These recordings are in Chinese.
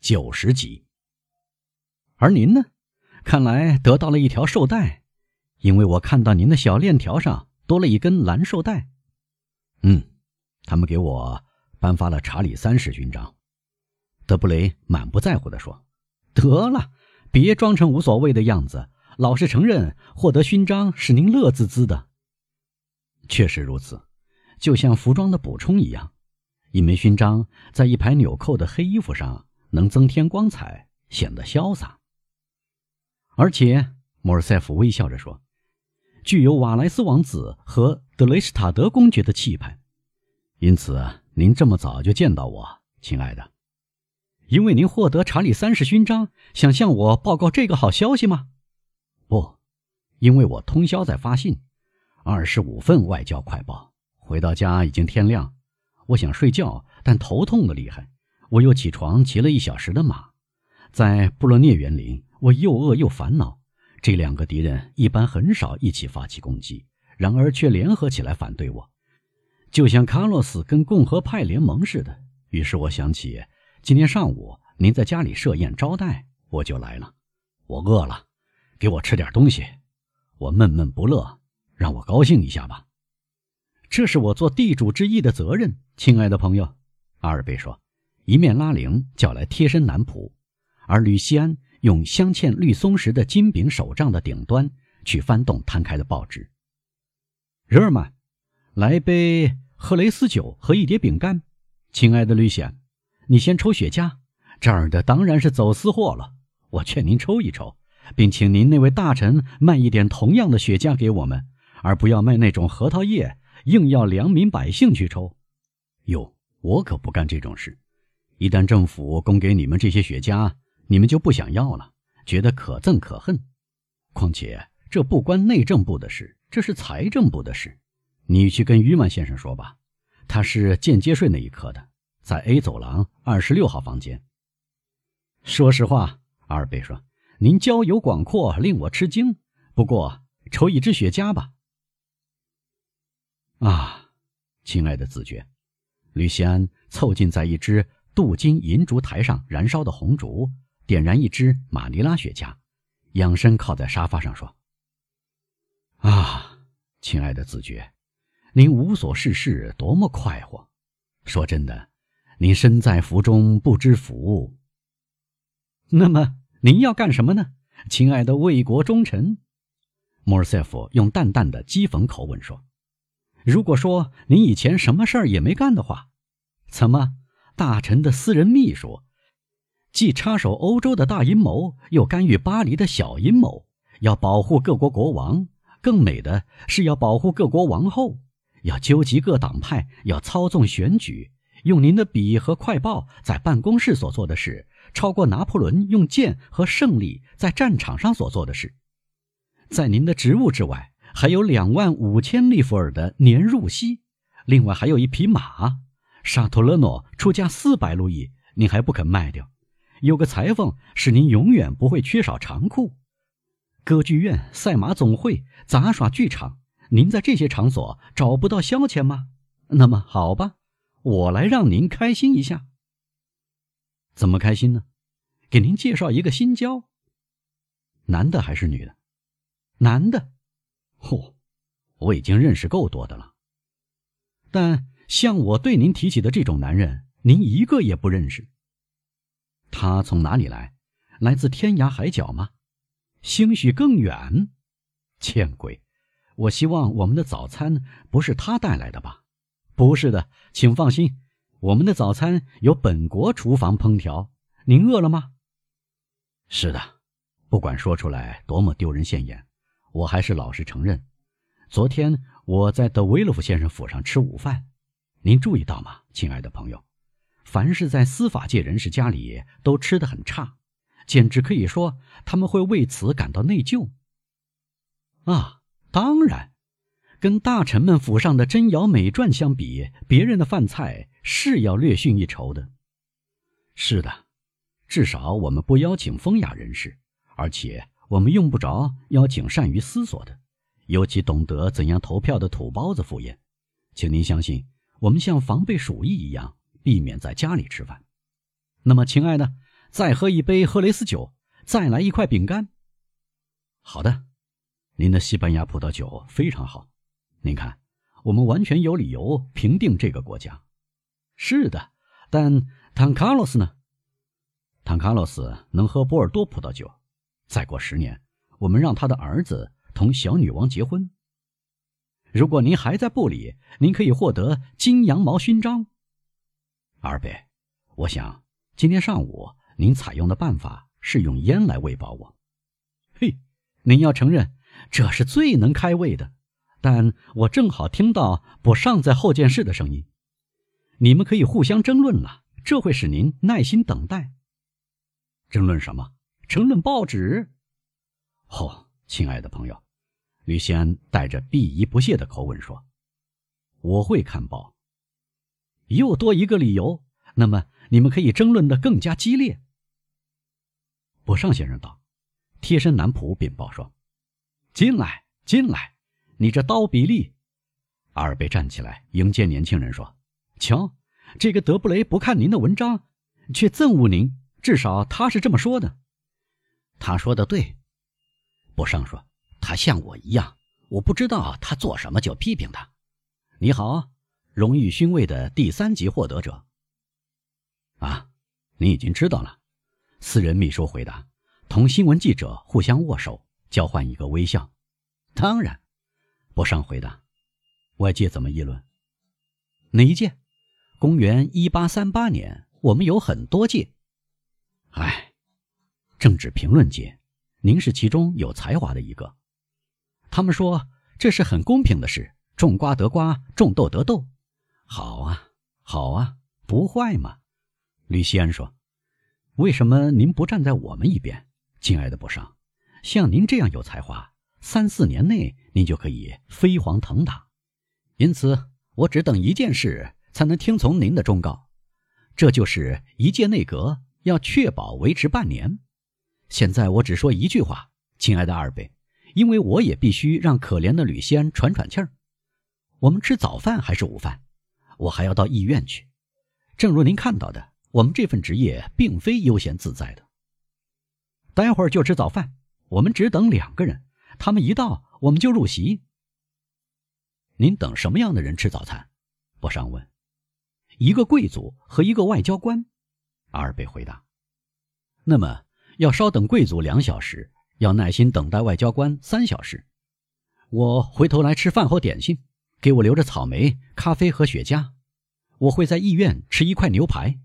九十级。而您呢？看来得到了一条绶带，因为我看到您的小链条上多了一根蓝绶带。嗯，他们给我颁发了查理三世勋章。德布雷满不在乎地说：“得了，别装成无所谓的样子，老实承认获得勋章是您乐滋滋的。”确实如此，就像服装的补充一样，一枚勋章在一排纽扣的黑衣服上能增添光彩，显得潇洒。而且，莫尔塞夫微笑着说：“具有瓦莱斯王子和德雷斯塔德公爵的气派，因此您这么早就见到我，亲爱的。因为您获得查理三世勋章，想向我报告这个好消息吗？不，因为我通宵在发信，二十五份外交快报。回到家已经天亮，我想睡觉，但头痛的厉害。我又起床骑了一小时的马，在布洛涅园林。”我又饿又烦恼，这两个敌人一般很少一起发起攻击，然而却联合起来反对我，就像卡洛斯跟共和派联盟似的。于是我想起今天上午您在家里设宴招待，我就来了。我饿了，给我吃点东西。我闷闷不乐，让我高兴一下吧。这是我做地主之谊的责任，亲爱的朋友。阿尔贝说，一面拉铃叫来贴身男仆，而吕西安。用镶嵌绿松石的金柄手杖的顶端去翻动摊开的报纸。日尔曼，来杯赫雷斯酒和一碟饼干。亲爱的吕显，你先抽雪茄，这儿的当然是走私货了。我劝您抽一抽，并请您那位大臣卖一点同样的雪茄给我们，而不要卖那种核桃叶，硬要良民百姓去抽。哟，我可不干这种事。一旦政府供给你们这些雪茄，你们就不想要了，觉得可憎可恨。况且这不关内政部的事，这是财政部的事。你去跟于曼先生说吧，他是间接税那一科的，在 A 走廊二十六号房间。说实话，阿尔贝说，您交友广阔，令我吃惊。不过抽一支雪茄吧。啊，亲爱的子爵，吕西安凑近在一只镀金银烛台上燃烧的红烛。点燃一支马尼拉雪茄，仰身靠在沙发上说：“啊，亲爱的子爵，您无所事事，多么快活！说真的，您身在福中不知福。那么您要干什么呢，亲爱的为国忠臣？”莫尔塞夫用淡淡的讥讽口吻说：“如果说您以前什么事儿也没干的话，怎么大臣的私人秘书？”既插手欧洲的大阴谋，又干预巴黎的小阴谋，要保护各国国王，更美的是要保护各国王后，要纠集各党派，要操纵选举。用您的笔和快报在办公室所做的事，超过拿破仑用剑和胜利在战场上所做的事。在您的职务之外，还有两万五千利弗尔的年入息，另外还有一匹马。沙托勒诺出价四百路易，您还不肯卖掉。有个裁缝使您永远不会缺少长裤，歌剧院、赛马总会、杂耍剧场，您在这些场所找不到消遣吗？那么好吧，我来让您开心一下。怎么开心呢？给您介绍一个新交。男的还是女的？男的。嚯，我已经认识够多的了。但像我对您提起的这种男人，您一个也不认识。他从哪里来？来自天涯海角吗？兴许更远。见鬼！我希望我们的早餐不是他带来的吧？不是的，请放心，我们的早餐由本国厨房烹调。您饿了吗？是的。不管说出来多么丢人现眼，我还是老实承认。昨天我在德维洛夫先生府上吃午饭，您注意到吗，亲爱的朋友？凡是在司法界人士家里都吃得很差，简直可以说他们会为此感到内疚。啊，当然，跟大臣们府上的珍瑶美馔相比，别人的饭菜是要略逊一筹的。是的，至少我们不邀请风雅人士，而且我们用不着邀请善于思索的，尤其懂得怎样投票的土包子赴宴。请您相信，我们像防备鼠疫一样。避免在家里吃饭。那么，亲爱的，再喝一杯赫雷斯酒，再来一块饼干。好的，您的西班牙葡萄酒非常好。您看，我们完全有理由评定这个国家。是的，但唐卡洛斯呢？唐卡洛斯能喝波尔多葡萄酒。再过十年，我们让他的儿子同小女王结婚。如果您还在布里，您可以获得金羊毛勋章。二贝，我想今天上午您采用的办法是用烟来喂饱我。嘿，您要承认这是最能开胃的。但我正好听到我尚在后见室的声音。你们可以互相争论了，这会使您耐心等待。争论什么？争论报纸。哦，亲爱的朋友。吕西安带着鄙夷不屑的口吻说：“我会看报。”又多一个理由，那么你们可以争论的更加激烈。博尚先生道：“贴身男仆禀报说，进来，进来，你这刀比利。”阿尔贝站起来迎接年轻人说：“瞧，这个德布雷不看您的文章，却憎恶您，至少他是这么说的。”他说的对，博尚说。他像我一样，我不知道他做什么就批评他。你好，荣誉勋位的第三级获得者。啊，你已经知道了。私人秘书回答，同新闻记者互相握手，交换一个微笑。当然，博尚回答。外界怎么议论？哪一届？公元一八三八年。我们有很多届。哎，政治评论界，您是其中有才华的一个。他们说这是很公平的事，种瓜得瓜，种豆得豆。好啊，好啊，不坏嘛。吕西安说：“为什么您不站在我们一边，亲爱的博尚？像您这样有才华，三四年内您就可以飞黄腾达。因此，我只等一件事才能听从您的忠告，这就是一届内阁要确保维持半年。现在我只说一句话，亲爱的二贝。”因为我也必须让可怜的吕西安喘喘气儿。我们吃早饭还是午饭？我还要到医院去。正如您看到的，我们这份职业并非悠闲自在的。待会儿就吃早饭，我们只等两个人，他们一到，我们就入席。您等什么样的人吃早餐？博尚问。一个贵族和一个外交官。阿尔贝回答。那么要稍等贵族两小时。要耐心等待外交官三小时。我回头来吃饭后点心，给我留着草莓、咖啡和雪茄。我会在医院吃一块牛排。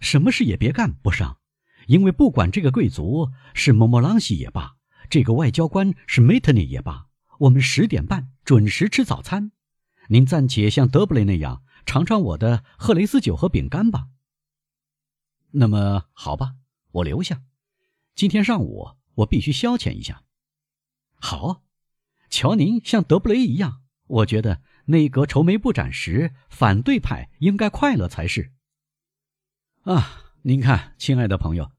什么事也别干，不上，因为不管这个贵族是莫莫朗西也罢，这个外交官是梅特尼也罢，我们十点半准时吃早餐。您暂且像德布雷那样尝尝我的赫雷斯酒和饼干吧。那么好吧，我留下。今天上午。我必须消遣一下。好，瞧您像德布雷一样，我觉得内阁愁眉不展时，反对派应该快乐才是。啊，您看，亲爱的朋友，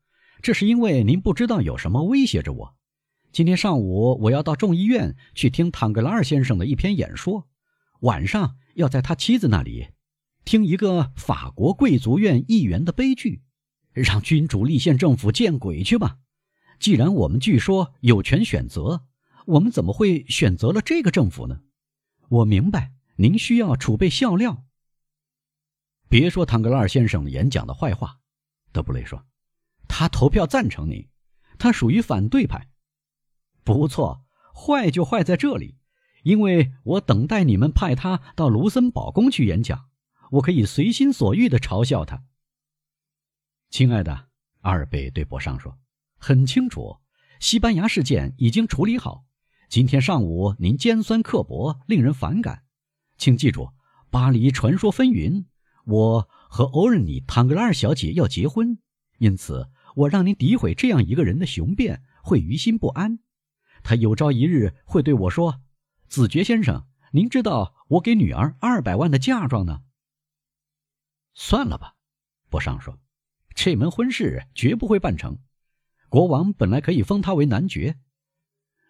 这是因为您不知道有什么威胁着我。今天上午我要到众议院去听唐格拉尔先生的一篇演说，晚上要在他妻子那里听一个法国贵族院议员的悲剧，让君主立宪政府见鬼去吧！既然我们据说有权选择，我们怎么会选择了这个政府呢？我明白您需要储备笑料。别说唐格拉尔先生演讲的坏话，德布雷说，他投票赞成你，他属于反对派。不错，坏就坏在这里，因为我等待你们派他到卢森堡宫去演讲，我可以随心所欲地嘲笑他。亲爱的，阿尔贝对博尚说。很清楚，西班牙事件已经处理好。今天上午您尖酸刻薄，令人反感。请记住，巴黎传说纷纭，我和欧仁妮·唐格拉尔小姐要结婚，因此我让您诋毁这样一个人的雄辩，会于心不安。他有朝一日会对我说：“子爵先生，您知道我给女儿二百万的嫁妆呢。”算了吧，博尚说，这门婚事绝不会办成。国王本来可以封他为男爵，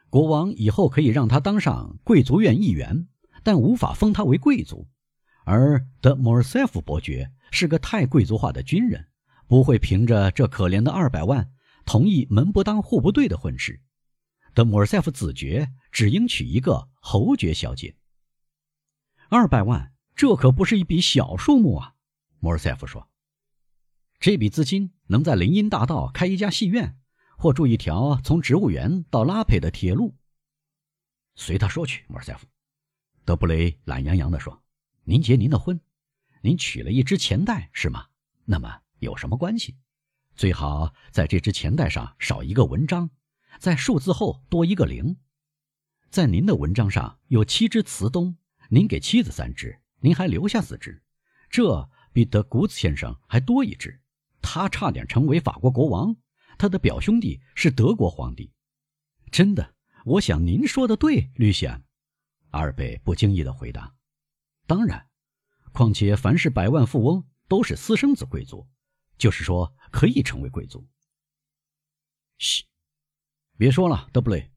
国王以后可以让他当上贵族院议员，但无法封他为贵族。而德莫尔塞夫伯爵是个太贵族化的军人，不会凭着这可怜的二百万同意门不当户不对的婚事。德莫尔塞夫子爵只应娶一个侯爵小姐。二百万，这可不是一笔小数目啊！莫尔塞夫说：“这笔资金能在林荫大道开一家戏院，或筑一条从植物园到拉佩的铁路。”随他说去，莫尔塞夫。德布雷懒洋洋地说：“您结您的婚，您取了一只钱袋，是吗？那么有什么关系？最好在这只钱袋上少一个文章，在数字后多一个零。在您的文章上有七只瓷东，您给妻子三只，您还留下四只，这比德古兹先生还多一只。他差点成为法国国王，他的表兄弟是德国皇帝。真的。”我想您说的对，吕西安。阿尔贝不经意的回答：“当然，况且凡是百万富翁都是私生子贵族，就是说可以成为贵族。”嘘，别说了，德布雷。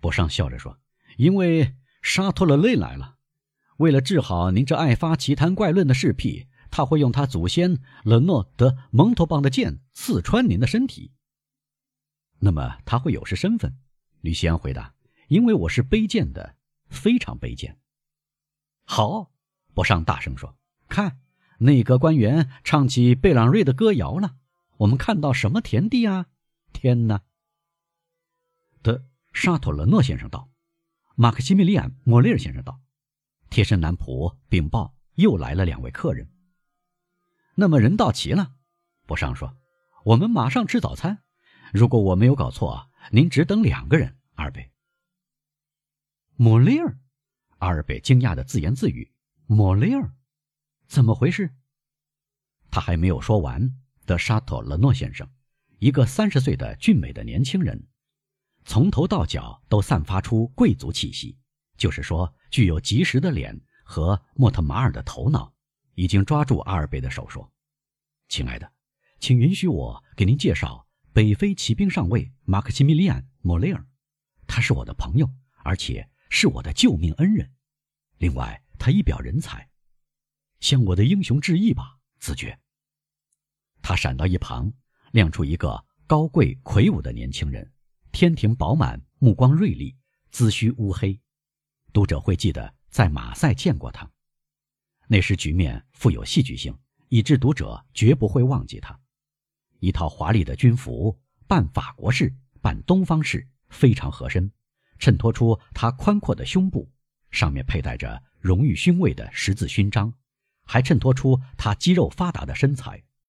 博尚笑着说：“因为沙托勒雷来了，为了治好您这爱发奇谈怪论的侍婢，他会用他祖先勒诺德蒙托邦的剑刺穿您的身体。那么他会有失身份。”吕西安回答：“因为我是卑贱的，非常卑贱。”好，博尚大声说：“看，内阁官员唱起贝朗瑞的歌谣了。我们看到什么田地啊？天哪！”的沙托勒诺先生道：“马克西米利安·莫利尔先生道：‘贴身男仆禀报，又来了两位客人。’那么人到齐了。”博尚说：“我们马上吃早餐。如果我没有搞错。”您只等两个人，阿尔贝。莫雷尔，阿尔贝惊讶的自言自语：“莫雷尔，怎么回事？”他还没有说完，德沙托勒诺先生，一个三十岁的俊美的年轻人，从头到脚都散发出贵族气息，就是说，具有及时的脸和莫特马尔的头脑，已经抓住阿尔贝的手说：“亲爱的，请允许我给您介绍。”北非骑兵上尉马克西米利安·莫雷尔，他是我的朋友，而且是我的救命恩人。另外，他一表人才，向我的英雄致意吧，子爵。他闪到一旁，亮出一个高贵魁梧的年轻人，天庭饱满，目光锐利，髭须乌黑。读者会记得在马赛见过他，那时局面富有戏剧性，以致读者绝不会忘记他。一套华丽的军服，半法国式、半东方式，非常合身，衬托出他宽阔的胸部，上面佩戴着荣誉勋位的十字勋章，还衬托出他肌肉发达的身材。